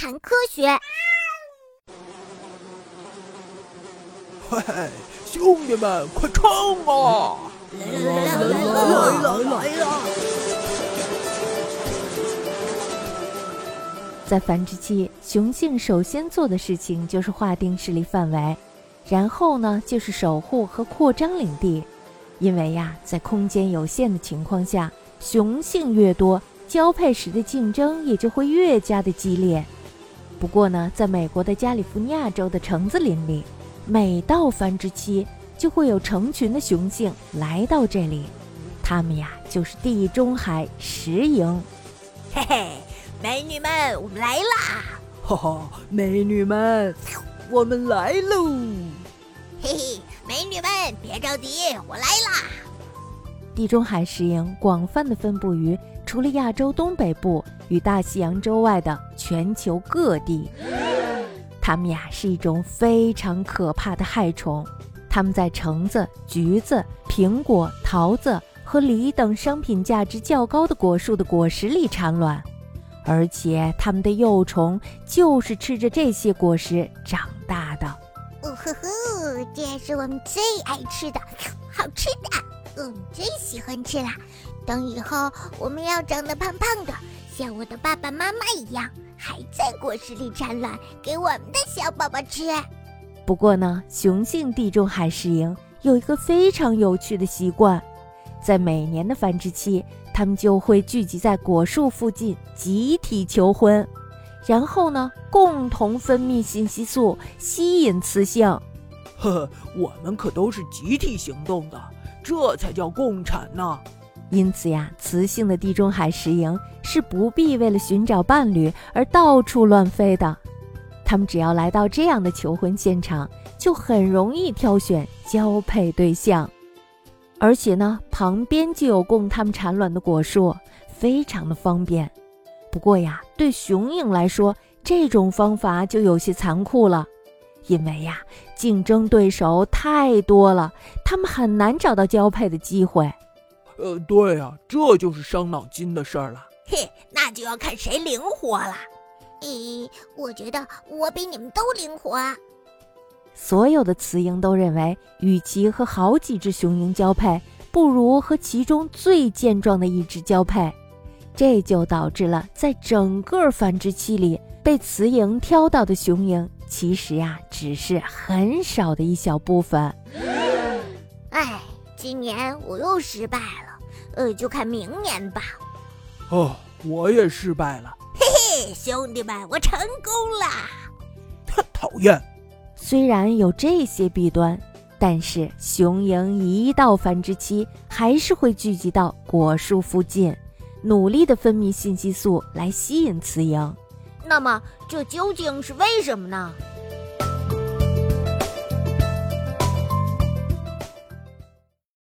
谈科学。嘿嘿，兄弟们，快冲啊！来来来来来了来了！在繁殖期，雄性首先做的事情就是划定势力范围，然后呢就是守护和扩张领地。因为呀，在空间有限的情况下，雄性越多，交配时的竞争也就会越加的激烈。不过呢，在美国的加利福尼亚州的橙子林里，每到繁殖期，就会有成群的雄性来到这里，它们呀就是地中海石蝇。嘿嘿，美女们，我们来啦！哈哈，美女们，我们来喽！嘿嘿。美女们，别着急，我来啦！地中海石蝇广泛的分布于除了亚洲东北部与大西洋洲外的全球各地。它们呀是一种非常可怕的害虫，它们在橙子、橘子、苹果、桃子和梨等商品价值较高的果树的果实里产卵，而且它们的幼虫就是吃着这些果实长大的。哦呵呵，这是我们最爱吃的，好吃的，我们最喜欢吃啦。等以后我们要长得胖胖的，像我的爸爸妈妈一样，还在果实里产卵，给我们的小宝宝吃。不过呢，雄性地中海石蝇有一个非常有趣的习惯，在每年的繁殖期，它们就会聚集在果树附近，集体求婚。然后呢，共同分泌信息素，吸引雌性。呵呵，我们可都是集体行动的，这才叫共产呢。因此呀，雌性的地中海石蝇是不必为了寻找伴侣而到处乱飞的。它们只要来到这样的求婚现场，就很容易挑选交配对象。而且呢，旁边就有供它们产卵的果树，非常的方便。不过呀，对雄鹰来说，这种方法就有些残酷了，因为呀，竞争对手太多了，他们很难找到交配的机会。呃，对呀，这就是伤脑筋的事儿了。嘿，那就要看谁灵活了。咦，我觉得我比你们都灵活。所有的雌鹰都认为，与其和好几只雄鹰交配，不如和其中最健壮的一只交配。这就导致了，在整个繁殖期里，被雌蝇挑到的雄蝇，其实呀，只是很少的一小部分。哎，今年我又失败了，呃，就看明年吧。哦，我也失败了。嘿嘿，兄弟们，我成功了。讨厌。虽然有这些弊端，但是雄蝇一到繁殖期，还是会聚集到果树附近。努力的分泌信息素来吸引雌蝇，那么这究竟是为什么呢？